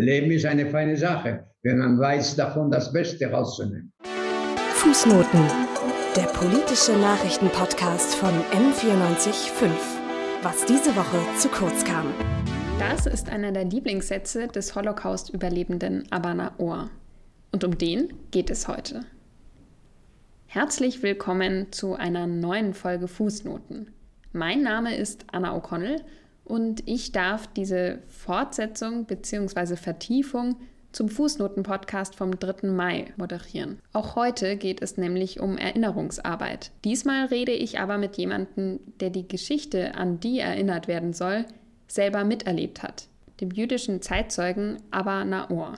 Leben ist eine feine Sache, wenn man weiß, davon das Beste rauszunehmen. Fußnoten, der politische Nachrichtenpodcast von M945. Was diese Woche zu kurz kam. Das ist einer der Lieblingssätze des Holocaust-Überlebenden Abana Ohr. Und um den geht es heute. Herzlich willkommen zu einer neuen Folge Fußnoten. Mein Name ist Anna O'Connell und ich darf diese Fortsetzung bzw. Vertiefung zum Fußnoten-Podcast vom 3. Mai moderieren. Auch heute geht es nämlich um Erinnerungsarbeit. Diesmal rede ich aber mit jemandem, der die Geschichte, an die erinnert werden soll, selber miterlebt hat, dem jüdischen Zeitzeugen Abba Naor.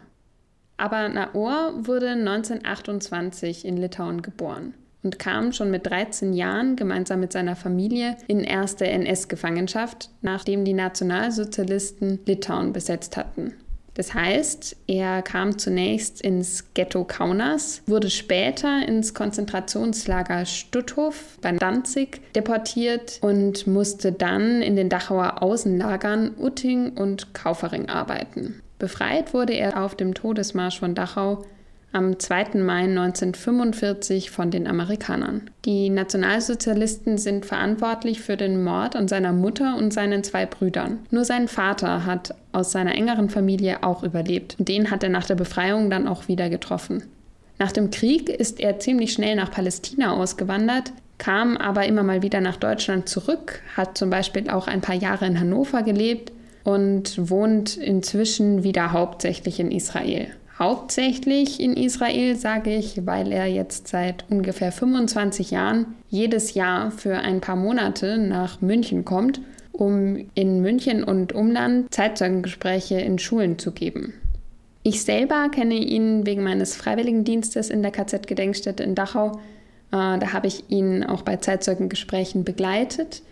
Abba Naor wurde 1928 in Litauen geboren und kam schon mit 13 Jahren gemeinsam mit seiner Familie in erste NS-Gefangenschaft, nachdem die Nationalsozialisten Litauen besetzt hatten. Das heißt, er kam zunächst ins Ghetto Kaunas, wurde später ins Konzentrationslager Stutthof bei Danzig deportiert und musste dann in den Dachauer Außenlagern Utting und Kaufering arbeiten. Befreit wurde er auf dem Todesmarsch von Dachau am 2. Mai 1945 von den Amerikanern. Die Nationalsozialisten sind verantwortlich für den Mord an seiner Mutter und seinen zwei Brüdern. Nur sein Vater hat aus seiner engeren Familie auch überlebt. Den hat er nach der Befreiung dann auch wieder getroffen. Nach dem Krieg ist er ziemlich schnell nach Palästina ausgewandert, kam aber immer mal wieder nach Deutschland zurück, hat zum Beispiel auch ein paar Jahre in Hannover gelebt und wohnt inzwischen wieder hauptsächlich in Israel hauptsächlich in Israel, sage ich, weil er jetzt seit ungefähr 25 Jahren jedes Jahr für ein paar Monate nach München kommt, um in München und Umland Zeitzeugengespräche in Schulen zu geben. Ich selber kenne ihn wegen meines Freiwilligendienstes in der KZ-Gedenkstätte in Dachau. Äh, da habe ich ihn auch bei Zeitzeugengesprächen begleitet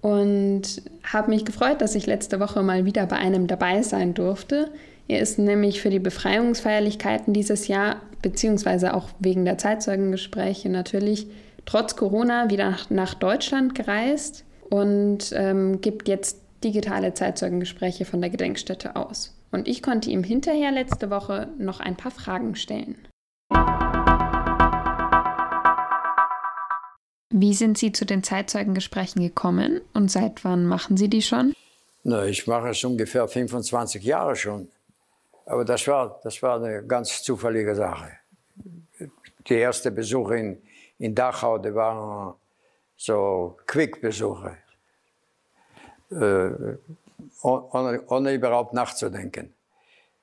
und habe mich gefreut, dass ich letzte Woche mal wieder bei einem dabei sein durfte. Er ist nämlich für die Befreiungsfeierlichkeiten dieses Jahr, beziehungsweise auch wegen der Zeitzeugengespräche natürlich, trotz Corona wieder nach Deutschland gereist und ähm, gibt jetzt digitale Zeitzeugengespräche von der Gedenkstätte aus. Und ich konnte ihm hinterher letzte Woche noch ein paar Fragen stellen. Wie sind Sie zu den Zeitzeugengesprächen gekommen und seit wann machen Sie die schon? Na, ich mache es ungefähr 25 Jahre schon. Aber das war, das war eine ganz zufällige Sache. Die erste Besuche in, in Dachau, die waren so Quick-Besuche, äh, ohne, ohne überhaupt nachzudenken.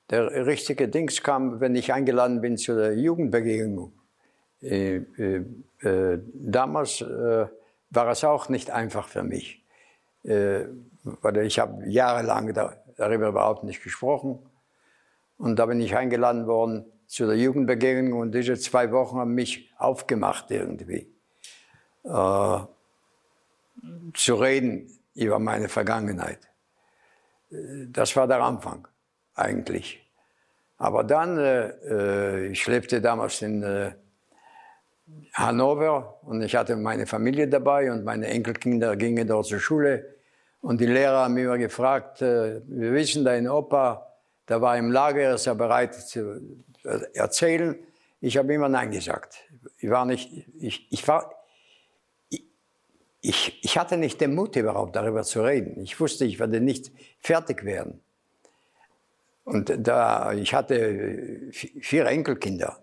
Der richtige Dings kam, wenn ich eingeladen bin zu der Jugendbegegnung. Äh, äh, äh damals äh, war es auch nicht einfach für mich, äh, weil ich habe jahrelang da, darüber überhaupt nicht gesprochen. Und da bin ich eingeladen worden zu der Jugendbegegnung und diese zwei Wochen haben mich aufgemacht irgendwie. Äh, zu reden über meine Vergangenheit. Das war der Anfang eigentlich. Aber dann, äh, äh, ich lebte damals in äh, Hannover und ich hatte meine Familie dabei und meine Enkelkinder gingen dort zur Schule. Und die Lehrer haben mich gefragt, äh, wir wissen, dein Opa der war im Lager, ist er bereit zu erzählen. Ich habe immer Nein gesagt. Ich war nicht, ich, ich war, ich, ich hatte nicht den Mut überhaupt darüber zu reden. Ich wusste, ich werde nicht fertig werden. Und da, ich hatte vier Enkelkinder.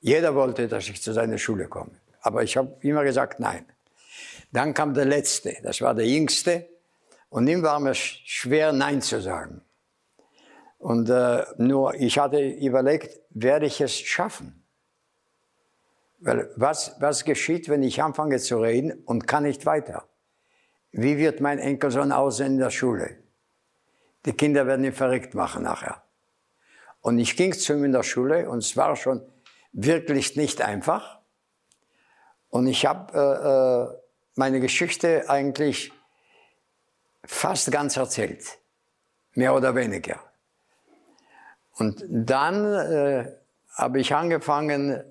Jeder wollte, dass ich zu seiner Schule komme. Aber ich habe immer gesagt, nein. Dann kam der Letzte, das war der Jüngste. Und ihm war mir schwer, Nein zu sagen. Und äh, nur, ich hatte überlegt, werde ich es schaffen? Weil was, was geschieht, wenn ich anfange zu reden und kann nicht weiter? Wie wird mein Enkelsohn aussehen in der Schule? Die Kinder werden ihn verrückt machen nachher. Und ich ging zu ihm in der Schule und es war schon wirklich nicht einfach. Und ich habe äh, äh, meine Geschichte eigentlich fast ganz erzählt, mehr oder weniger. Und dann äh, habe ich angefangen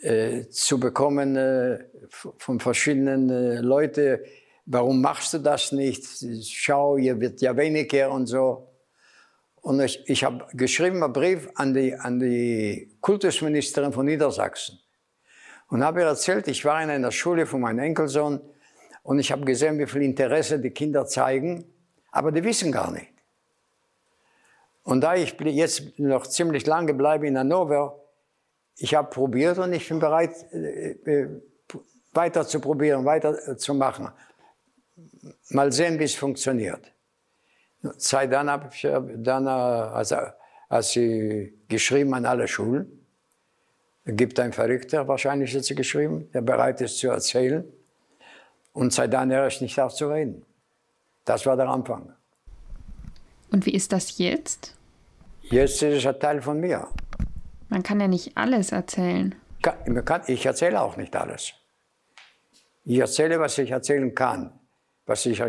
äh, zu bekommen äh, von verschiedenen äh, Leuten, warum machst du das nicht? Schau, hier wird ja weniger und so. Und ich, ich habe geschrieben einen Brief an die, an die Kultusministerin von Niedersachsen und habe ihr erzählt, ich war in einer Schule von meinem Enkelsohn und ich habe gesehen, wie viel Interesse die Kinder zeigen, aber die wissen gar nicht. Und da ich jetzt noch ziemlich lange bleibe in Hannover, ich habe probiert und ich bin bereit, äh, äh, weiter zu probieren, weiter zu machen. Mal sehen, wie es funktioniert. Seit dann habe ich dann, also, als sie geschrieben an alle Schulen. Gibt ein Verrückter, wahrscheinlich sie geschrieben, der bereit ist zu erzählen. Und seit dann höre ich nicht auf zu reden. Das war der Anfang. Und wie ist das jetzt? Jetzt ist es ein Teil von mir. Man kann ja nicht alles erzählen. Ich erzähle auch nicht alles. Ich erzähle, was ich erzählen kann, was ich,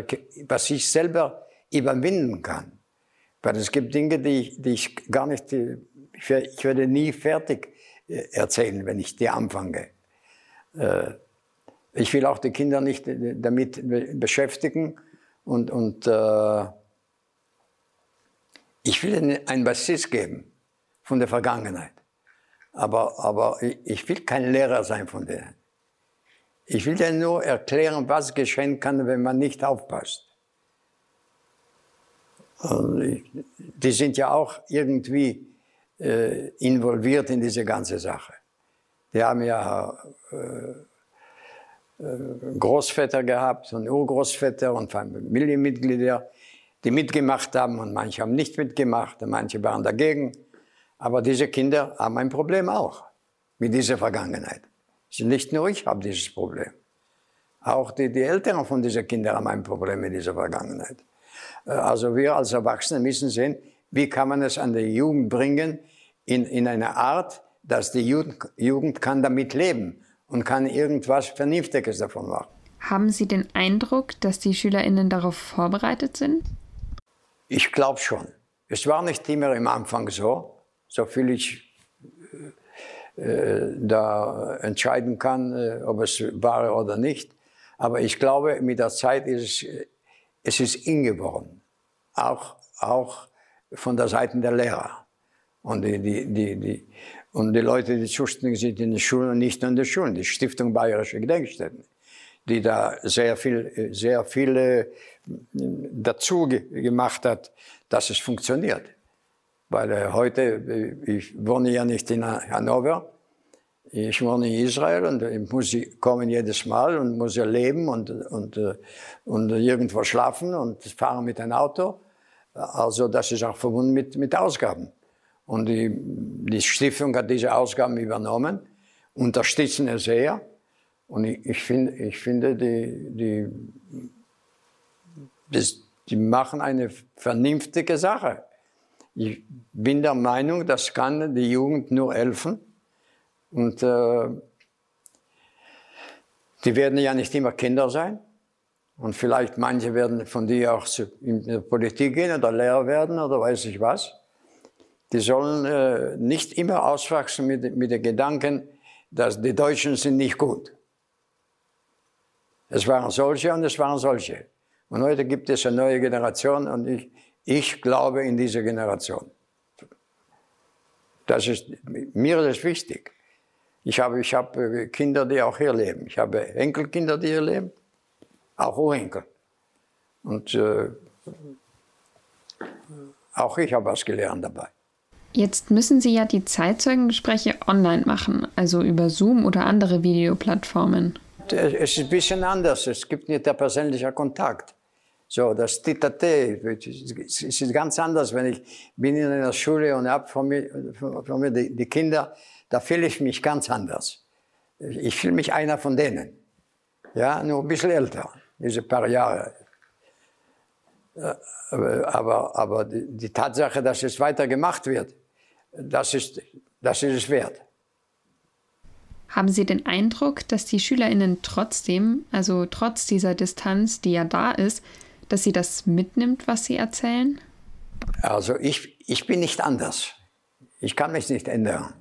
was ich selber überwinden kann. Weil es gibt Dinge, die ich, die ich gar nicht, ich werde nie fertig äh, erzählen, wenn ich die anfange. Äh, ich will auch die Kinder nicht äh, damit beschäftigen und, und ich will ihnen ein Basis geben von der Vergangenheit. Aber, aber ich will kein Lehrer sein von denen. Ich will denen nur erklären, was geschehen kann, wenn man nicht aufpasst. Die sind ja auch irgendwie äh, involviert in diese ganze Sache. Die haben ja äh, äh Großväter gehabt und Urgroßväter und Familienmitglieder, die mitgemacht haben und manche haben nicht mitgemacht und manche waren dagegen. Aber diese Kinder haben ein Problem auch mit dieser Vergangenheit. Nicht nur ich habe dieses Problem. Auch die, die Eltern von diesen Kindern haben ein Problem mit dieser Vergangenheit. Äh, also wir als Erwachsene müssen sehen, wie kann man es an die Jugend bringen in, in eine Art, dass die Jugend, Jugend kann damit leben und kann irgendwas Vernünftiges davon machen. Haben Sie den Eindruck, dass die SchülerInnen darauf vorbereitet sind? Ich glaube schon. Es war nicht immer im Anfang so, so viel ich äh, äh, da entscheiden kann, äh, ob es war oder nicht. Aber ich glaube, mit der Zeit ist es es ist in geworden. Auch, auch von der Seite der Lehrer. Und die, die, die, die, und die Leute, die zuständig sind in den Schulen nicht nur in den Schulen, die Stiftung Bayerische Gedenkstätten, die da sehr viel, sehr viele dazu gemacht hat, dass es funktioniert. Weil äh, heute, äh, ich wohne ja nicht in Hannover, ich wohne in Israel und ich muss kommen jedes Mal und muss leben und, und, äh, und irgendwo schlafen und fahren mit einem Auto. Also das ist auch verbunden mit, mit Ausgaben. Und die, die Stiftung hat diese Ausgaben übernommen, unterstützen es sehr. Und ich, ich, find, ich finde, die, die, das, die machen eine vernünftige Sache. Ich bin der Meinung, das kann die Jugend nur helfen und äh, die werden ja nicht immer Kinder sein. Und vielleicht manche werden von dir auch in die Politik gehen oder Lehrer werden oder weiß ich was. Die sollen äh, nicht immer auswachsen mit, mit den Gedanken, dass die Deutschen sind nicht gut. Es waren solche und es waren solche. Und heute gibt es eine neue Generation und ich, ich glaube in diese Generation. Das ist, mir ist das wichtig. Ich habe, ich habe Kinder, die auch hier leben. Ich habe Enkelkinder, die hier leben, auch Urenkel. Und äh, auch ich habe was gelernt dabei. Jetzt müssen Sie ja die Zeitzeugengespräche online machen, also über Zoom oder andere Videoplattformen. Es ist ein bisschen anders. Es gibt nicht der persönliche Kontakt. So, das Titate ist ganz anders, wenn ich bin in einer Schule und habe von mir, von mir die, die Kinder da fühle ich mich ganz anders. Ich fühle mich einer von denen. Ja, nur ein bisschen älter, diese paar Jahre. Aber, aber die Tatsache, dass es weiter gemacht wird, das ist, das ist es wert. Haben Sie den Eindruck, dass die SchülerInnen trotzdem, also trotz dieser Distanz, die ja da ist, dass sie das mitnimmt, was sie erzählen? Also ich, ich bin nicht anders. Ich kann mich nicht ändern.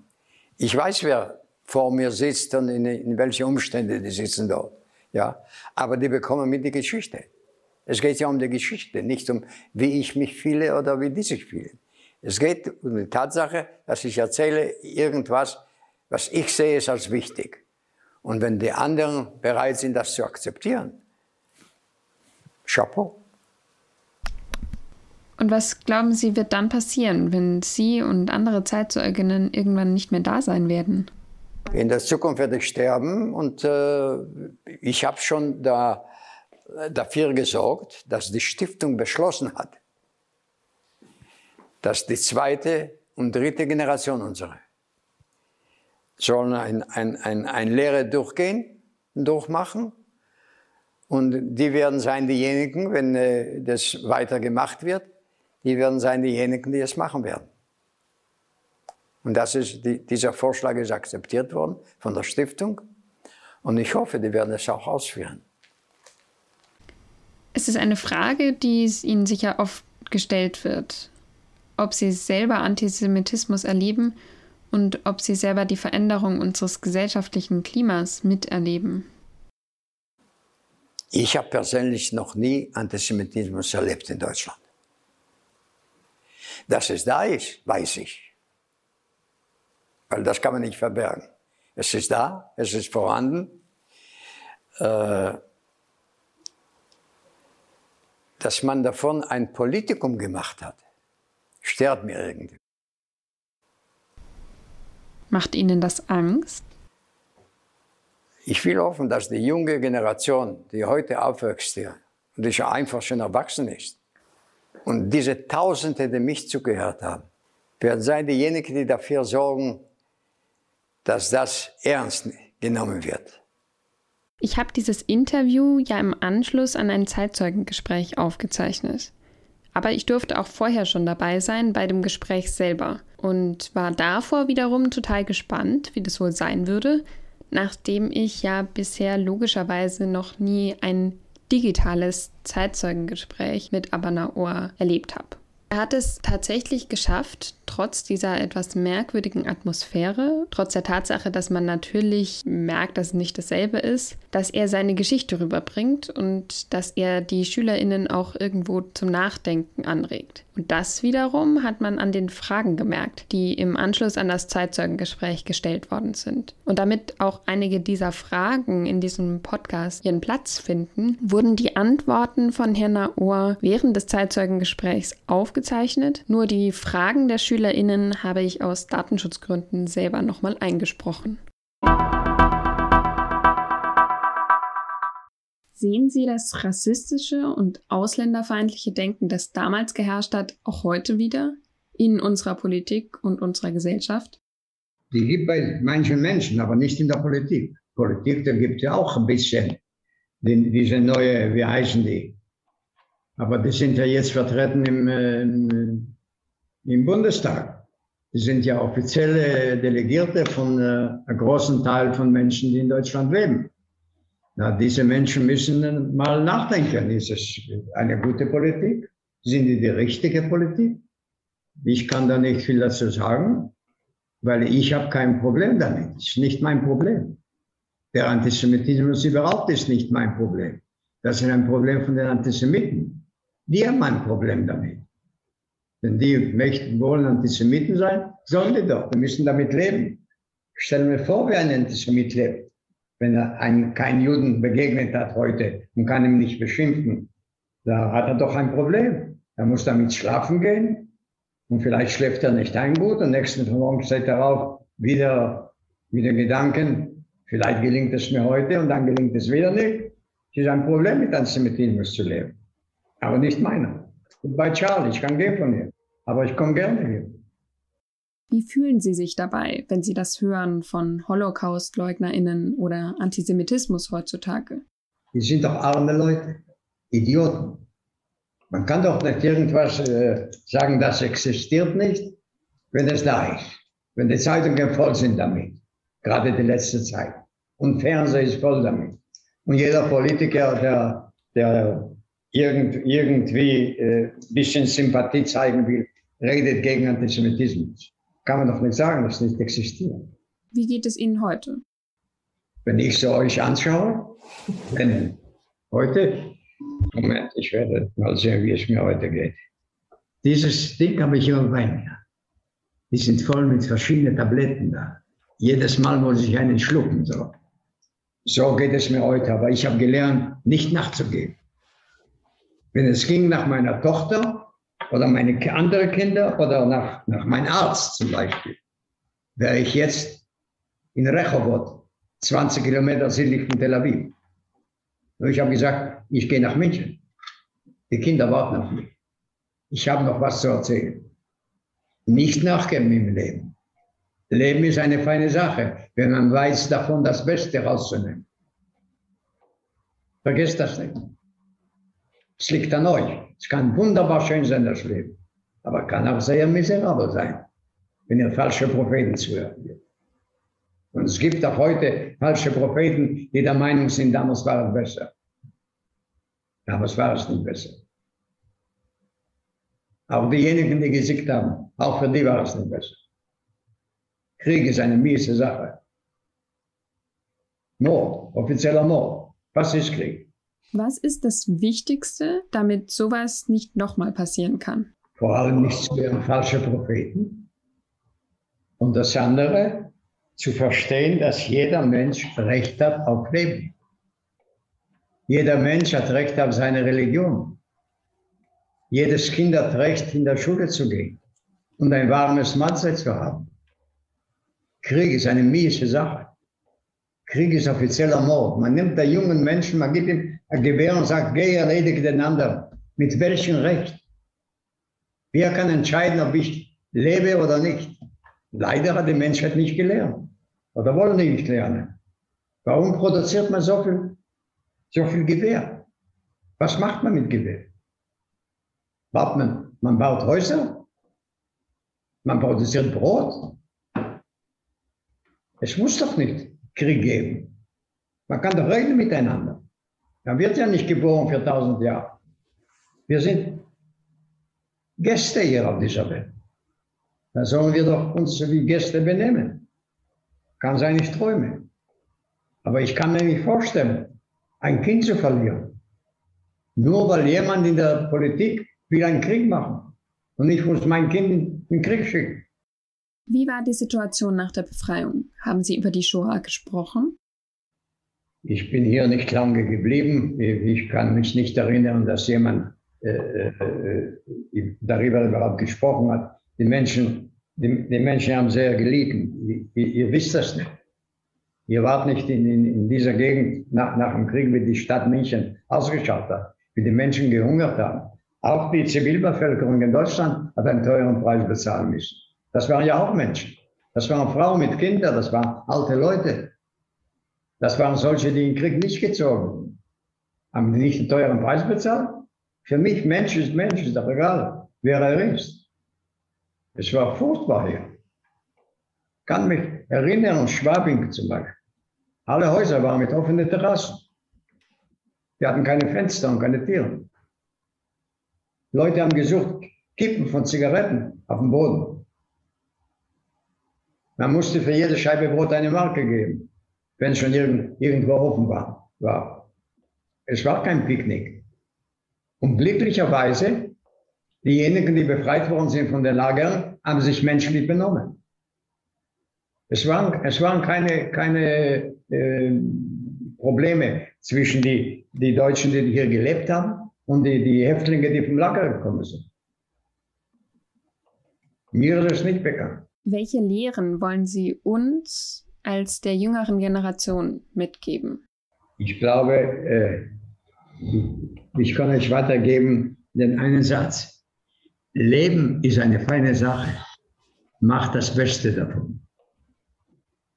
Ich weiß, wer vor mir sitzt und in, in welche Umstände die sitzen dort. Ja, aber die bekommen mit die Geschichte. Es geht ja um die Geschichte, nicht um, wie ich mich fühle oder wie die sich fühlen. Es geht um die Tatsache, dass ich erzähle irgendwas, was ich sehe es als wichtig. Und wenn die anderen bereit sind, das zu akzeptieren, Chapeau. Und was glauben Sie, wird dann passieren, wenn Sie und andere Zeitzeuginnen irgendwann nicht mehr da sein werden? In der Zukunft werde ich sterben und äh, ich habe schon da, dafür gesorgt, dass die Stiftung beschlossen hat, dass die zweite und dritte Generation unsere sollen ein, ein, ein, ein Lehre durchgehen, durchmachen. Und die werden sein diejenigen, wenn äh, das weiter gemacht wird, die werden sein diejenigen, die es machen werden. Und das ist, die, dieser Vorschlag ist akzeptiert worden von der Stiftung. Und ich hoffe, die werden es auch ausführen. Es ist eine Frage, die Ihnen sicher oft gestellt wird ob sie selber Antisemitismus erleben und ob sie selber die Veränderung unseres gesellschaftlichen Klimas miterleben. Ich habe persönlich noch nie Antisemitismus erlebt in Deutschland. Dass es da ist, weiß ich. Weil das kann man nicht verbergen. Es ist da, es ist vorhanden. Äh, dass man davon ein Politikum gemacht hat, stört mir irgendwie. Macht Ihnen das Angst? Ich will hoffen, dass die junge Generation, die heute aufwächst hier, und die schon einfach schon erwachsen ist, und diese Tausende, die mich zugehört haben, werden sein diejenigen, die dafür sorgen, dass das ernst genommen wird. Ich habe dieses Interview ja im Anschluss an ein Zeitzeugengespräch aufgezeichnet. Aber ich durfte auch vorher schon dabei sein bei dem Gespräch selber und war davor wiederum total gespannt, wie das wohl sein würde, nachdem ich ja bisher logischerweise noch nie ein digitales Zeitzeugengespräch mit Abanaor erlebt habe. Er hat es tatsächlich geschafft, trotz dieser etwas merkwürdigen Atmosphäre, trotz der Tatsache, dass man natürlich merkt, dass es nicht dasselbe ist, dass er seine Geschichte rüberbringt und dass er die Schülerinnen auch irgendwo zum Nachdenken anregt. Und das wiederum hat man an den Fragen gemerkt, die im Anschluss an das Zeitzeugengespräch gestellt worden sind. Und damit auch einige dieser Fragen in diesem Podcast ihren Platz finden, wurden die Antworten von Herrn Naor während des Zeitzeugengesprächs aufgezeichnet. Nur die Fragen der SchülerInnen habe ich aus Datenschutzgründen selber nochmal eingesprochen. Sehen Sie das rassistische und ausländerfeindliche Denken, das damals geherrscht hat, auch heute wieder in unserer Politik und unserer Gesellschaft? Die gibt bei manchen Menschen, aber nicht in der Politik. Politik, da gibt es ja auch ein bisschen die, diese neue, wie heißen die? Aber die sind ja jetzt vertreten im, äh, im Bundestag. Die sind ja offizielle Delegierte von äh, einem großen Teil von Menschen, die in Deutschland leben. Na, diese Menschen müssen mal nachdenken. Ist es eine gute Politik? Sind die die richtige Politik? Ich kann da nicht viel dazu sagen, weil ich habe kein Problem damit. Ist nicht mein Problem. Der Antisemitismus überhaupt ist nicht mein Problem. Das ist ein Problem von den Antisemiten. Die haben ein Problem damit. Wenn die möchten, wollen Antisemiten sein, sollen die doch. Die müssen damit leben. Stellen wir vor, wie ein Antisemit lebt wenn er einen, keinen Juden begegnet hat heute und kann ihn nicht beschimpfen, da hat er doch ein Problem. Er muss damit schlafen gehen und vielleicht schläft er nicht ein gut und nächsten Morgen steht er auf, wieder mit den Gedanken, vielleicht gelingt es mir heute und dann gelingt es wieder nicht. Es ist ein Problem, mit Antisemitismus zu leben. Aber nicht meiner. Und bei Charlie, ich kann gehen von hier. Aber ich komme gerne hier. Wie fühlen Sie sich dabei, wenn Sie das hören von Holocaust-LeugnerInnen oder Antisemitismus heutzutage? Die sind doch arme Leute, Idioten. Man kann doch nicht irgendwas äh, sagen, das existiert nicht, wenn es da ist. Wenn die Zeitungen voll sind damit. Gerade die letzte Zeit. Und Fernsehen ist voll damit. Und jeder Politiker, der, der irgend, irgendwie ein äh, bisschen Sympathie zeigen will, redet gegen Antisemitismus kann man doch nicht sagen, dass es nicht existiert. Wie geht es Ihnen heute? Wenn ich so euch anschaue, wenn heute, Moment, ich werde mal sehen, wie es mir heute geht. Dieses Ding habe ich immer bei mir. die sind voll mit verschiedenen Tabletten da. Jedes Mal muss ich einen schlucken. So, so geht es mir heute. Aber ich habe gelernt, nicht nachzugeben. Wenn es ging nach meiner Tochter oder meine anderen Kinder oder nach, nach meinem Arzt zum Beispiel, wäre ich jetzt in Rehovot, 20 Kilometer südlich von Tel Aviv. Und ich habe gesagt, ich gehe nach München. Die Kinder warten auf mich. Ich habe noch was zu erzählen. Nicht nachgeben im Leben. Leben ist eine feine Sache, wenn man weiß, davon das Beste rauszunehmen. Vergesst das nicht. Es liegt an euch. Es kann wunderbar schön sein, das Leben. Aber kann auch sehr miserabel sein, wenn ihr falsche Propheten zuhört. Und es gibt auch heute falsche Propheten, die der Meinung sind, damals war es besser. Damals war es nicht besser. Auch diejenigen, die gesiegt haben, auch für die war es nicht besser. Krieg ist eine miese Sache. Mord, offizieller Mord. Was ist Krieg? Was ist das Wichtigste, damit sowas nicht nochmal passieren kann? Vor allem nicht zu werden falsche Propheten. Und das andere, zu verstehen, dass jeder Mensch Recht hat auf Leben. Jeder Mensch hat Recht auf seine Religion. Jedes Kind hat Recht, in der Schule zu gehen und ein warmes Mahlzeit zu haben. Krieg ist eine miese Sache. Krieg ist offizieller Mord. Man nimmt der jungen Menschen, man gibt ihm ein Gewehr und sagt, geh, erledige den anderen. Mit welchem Recht? Wer kann entscheiden, ob ich lebe oder nicht? Leider hat die Menschheit nicht gelernt. Oder wollen die nicht lernen. Warum produziert man so viel, so viel Gewehr? Was macht man mit Gewehr? Baut man, man baut Häuser? Man produziert Brot? Es muss doch nicht Krieg geben. Man kann doch reden miteinander. Man wird ja nicht geboren für tausend Jahre. Wir sind Gäste hier auf dieser Welt. Dann sollen wir doch uns wie Gäste benehmen. Kann sein, ich träume. Aber ich kann mir nicht vorstellen, ein Kind zu verlieren. Nur weil jemand in der Politik will einen Krieg machen. Und ich muss mein Kind in den Krieg schicken. Wie war die Situation nach der Befreiung? Haben Sie über die Shoah gesprochen? Ich bin hier nicht lange geblieben. Ich kann mich nicht erinnern, dass jemand äh, äh, darüber überhaupt gesprochen hat. Die Menschen, die, die Menschen haben sehr gelitten. Ihr, ihr, wisst das nicht. Ihr wart nicht in, in, in dieser Gegend nach, nach dem Krieg, wie die Stadt München ausgeschaut hat, wie die Menschen gehungert haben. Auch die Zivilbevölkerung in Deutschland hat einen teuren Preis bezahlen müssen. Das waren ja auch Menschen. Das waren Frauen mit Kindern, das waren alte Leute. Das waren solche, die den Krieg nicht gezogen. Haben die nicht einen teuren Preis bezahlt? Für mich, Mensch ist Mensch, ist doch egal, wer er ist. Es war furchtbar hier. Ich kann mich erinnern an Schwabing zum Beispiel. Alle Häuser waren mit offenen Terrassen. Die hatten keine Fenster und keine Türen. Leute haben gesucht, Kippen von Zigaretten auf dem Boden. Man musste für jede Scheibe Brot eine Marke geben, wenn es schon irgend, irgendwo offen war, war. Es war kein Picknick. Und glücklicherweise, diejenigen, die befreit worden sind von den Lagern, haben sich menschlich benommen. Es waren, es waren keine, keine äh, Probleme zwischen die, die Deutschen, die hier gelebt haben, und die, die Häftlinge, die vom Lager gekommen sind. Mir ist das nicht bekannt. Welche Lehren wollen Sie uns als der jüngeren Generation mitgeben? Ich glaube, äh, ich kann euch weitergeben den einen Satz. Leben ist eine feine Sache. Macht das Beste davon.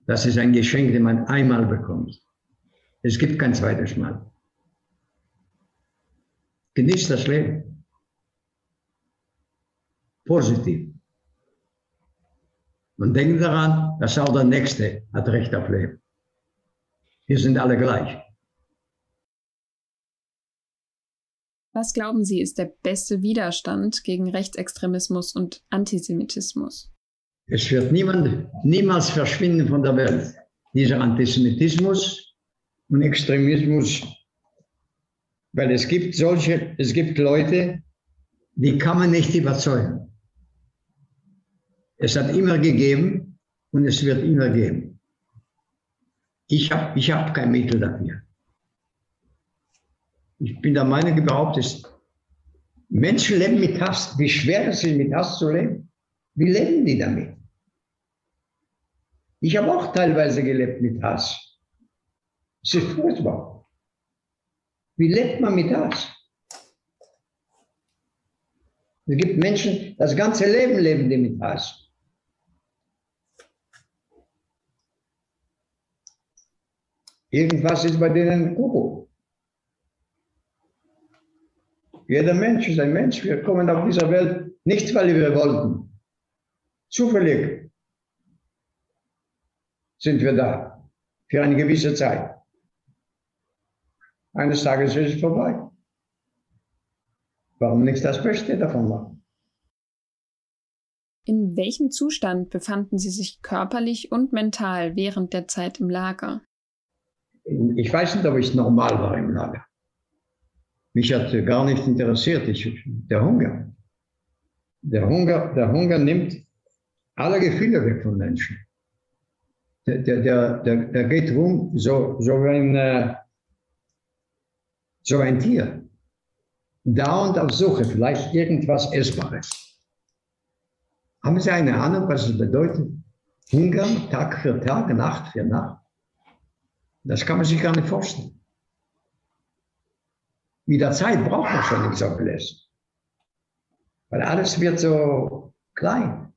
Das ist ein Geschenk, das man einmal bekommt. Es gibt kein zweites Mal. Genießt das Leben. Positiv. Und denkt daran, dass auch der Nächste hat Recht auf Leben. Wir sind alle gleich. Was glauben Sie, ist der beste Widerstand gegen Rechtsextremismus und Antisemitismus? Es wird niemand, niemals verschwinden von der Welt. Dieser Antisemitismus und Extremismus, weil es gibt solche, es gibt Leute, die kann man nicht überzeugen. Es hat immer gegeben und es wird immer geben. Ich habe ich hab kein Mittel dafür. Ich bin der Meinung überhaupt, dass Menschen leben mit Hass. Wie schwer es ist, mit Hass zu leben. Wie leben die damit? Ich habe auch teilweise gelebt mit Hass. Es ist furchtbar. Wie lebt man mit Hass? Es gibt Menschen, das ganze Leben leben die mit Hass. Irgendwas ist bei denen Kuckuck. Jeder Mensch ist ein Mensch. Wir kommen auf dieser Welt nicht, weil wir wollten. Zufällig sind wir da für eine gewisse Zeit. Eines Tages ist es vorbei. Warum nicht das Beste davon machen? In welchem Zustand befanden Sie sich körperlich und mental während der Zeit im Lager? Ich weiß nicht, ob ich normal war im Lager. Mich hat gar nicht interessiert, ich, der Hunger. Der Hunger, der Hunger nimmt alle Gefühle weg von Menschen. Der, der, der, der, geht rum so, so, ein, äh, so ein Tier. Dauernd auf Suche, vielleicht irgendwas Essbares. Haben Sie eine Ahnung, was es bedeutet? Hunger Tag für Tag, Nacht für Nacht? Das kann man sich gar nicht vorstellen. Mit der Zeit braucht man schon nicht so viel Weil alles wird so klein.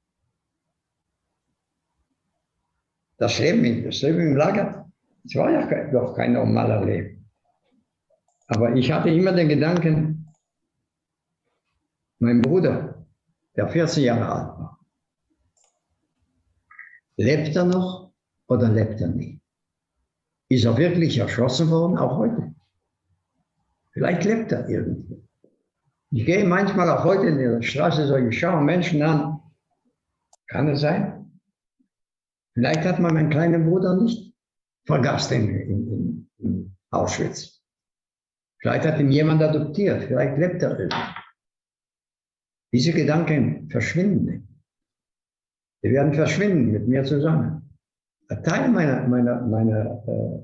Das Leben, das Leben im Lager, das war ja kein, doch kein normaler Leben. Aber ich hatte immer den Gedanken, mein Bruder, der 14 Jahre alt war, lebt er noch oder lebt er nicht? Ist er wirklich erschossen worden, auch heute? Vielleicht lebt er irgendwie. Ich gehe manchmal auch heute in der Straße so, ich schaue Menschen an. Kann es sein? Vielleicht hat man meinen kleinen Bruder nicht vergast in, in, in Auschwitz. Vielleicht hat ihn jemand adoptiert. Vielleicht lebt er irgendwie. Diese Gedanken verschwinden. Die werden verschwinden mit mir zusammen. Teil meiner, meiner, meiner äh,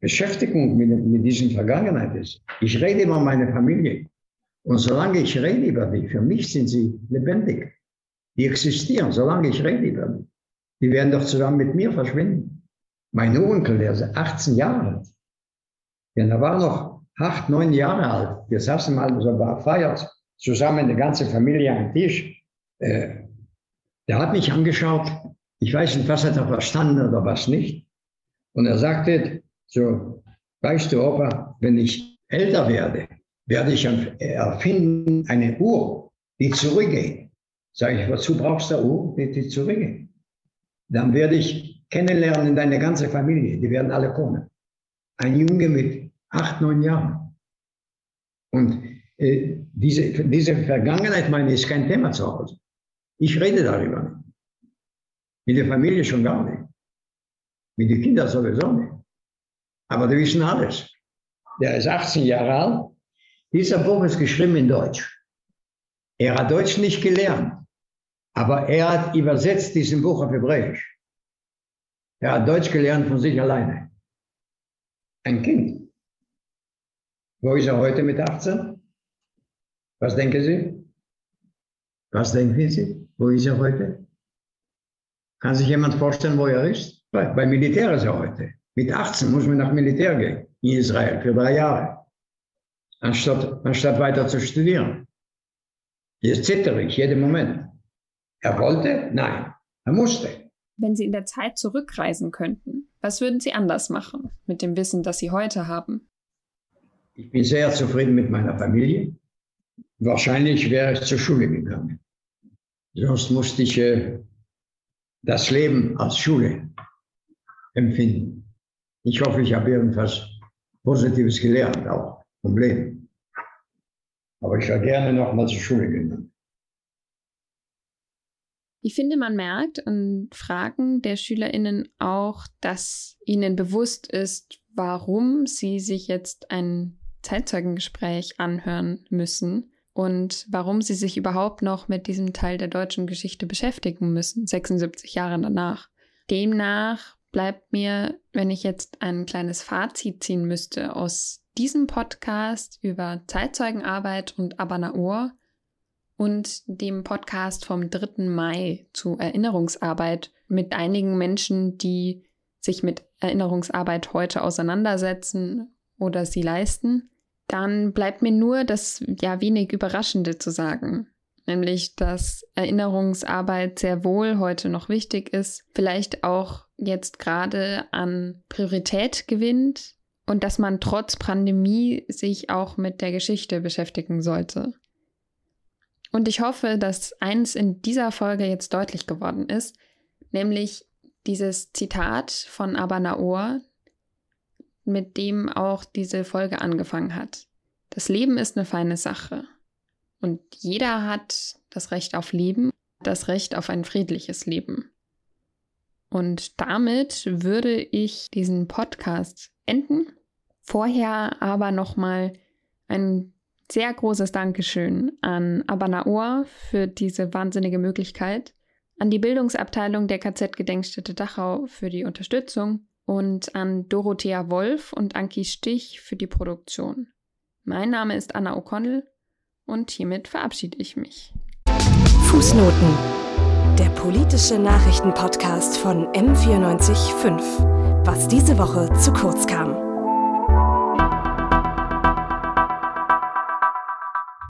Beschäftigung mit, mit diesen Vergangenheit ist. Ich rede über meine Familie. Und solange ich rede über die, für mich sind sie lebendig. Die existieren, solange ich rede über die. Die werden doch zusammen mit mir verschwinden. Mein Onkel, der ist 18 Jahre alt. Ja, er war noch acht, neun Jahre alt. Wir saßen mal so bei Feiert zusammen, die ganze Familie am Tisch. Äh, der hat mich angeschaut. Ich weiß nicht, was hat er verstanden oder was nicht. Und er sagte, so, weißt du, Opa, wenn ich älter werde, werde ich erfinden eine Uhr, die zurückgeht. Sage ich, wozu brauchst du eine Uhr, die, die zurückgeht? Dann werde ich kennenlernen deine ganze Familie, die werden alle kommen. Ein Junge mit acht, neun Jahren. Und äh, diese, diese Vergangenheit, meine ich, ist kein Thema zu Hause. Ich rede darüber nicht. Mit der Familie schon gar nicht. Mit den Kindern sowieso nicht. Aber die wissen alles. Der ist 18 Jahre alt. Dieser Buch ist geschrieben in Deutsch. Er hat Deutsch nicht gelernt, aber er hat übersetzt diesen Buch auf Hebräisch. Er hat Deutsch gelernt von sich alleine. Ein Kind. Wo ist er heute mit 18? Was denken Sie? Was denken Sie? Wo ist er heute? Kann sich jemand vorstellen, wo er ist? Bei, bei Militär ist er heute. Mit 18 muss man nach Militär gehen in Israel für drei Jahre, anstatt, anstatt weiter zu studieren. Jetzt zittere ich jeden Moment. Er wollte? Nein, er musste. Wenn Sie in der Zeit zurückreisen könnten, was würden Sie anders machen mit dem Wissen, das Sie heute haben? Ich bin sehr zufrieden mit meiner Familie. Wahrscheinlich wäre ich zur Schule gegangen. Sonst musste ich äh, das Leben als Schule empfinden. Ich hoffe, ich habe irgendwas Positives gelernt, auch vom Leben. Aber ich wäre gerne noch mal zur Schule gegangen. Ich finde, man merkt an Fragen der SchülerInnen auch, dass ihnen bewusst ist, warum sie sich jetzt ein Zeitzeugengespräch anhören müssen und warum sie sich überhaupt noch mit diesem Teil der deutschen Geschichte beschäftigen müssen, 76 Jahre danach. Demnach bleibt mir, wenn ich jetzt ein kleines Fazit ziehen müsste aus diesem Podcast über Zeitzeugenarbeit und Abanaor und dem Podcast vom 3. Mai zu Erinnerungsarbeit mit einigen Menschen, die sich mit Erinnerungsarbeit heute auseinandersetzen oder sie leisten, dann bleibt mir nur das ja wenig Überraschende zu sagen. Nämlich, dass Erinnerungsarbeit sehr wohl heute noch wichtig ist, vielleicht auch jetzt gerade an Priorität gewinnt und dass man trotz Pandemie sich auch mit der Geschichte beschäftigen sollte. Und ich hoffe, dass eins in dieser Folge jetzt deutlich geworden ist, nämlich dieses Zitat von Abanaor, mit dem auch diese Folge angefangen hat. Das Leben ist eine feine Sache. Und jeder hat das Recht auf Leben, das Recht auf ein friedliches Leben. Und damit würde ich diesen Podcast enden. Vorher aber nochmal ein sehr großes Dankeschön an Abanaor für diese wahnsinnige Möglichkeit, an die Bildungsabteilung der KZ-Gedenkstätte Dachau für die Unterstützung und an Dorothea Wolf und Anki Stich für die Produktion. Mein Name ist Anna O'Connell und hiermit verabschiede ich mich. Fußnoten. Der politische Nachrichtenpodcast von M945. Was diese Woche zu kurz kam.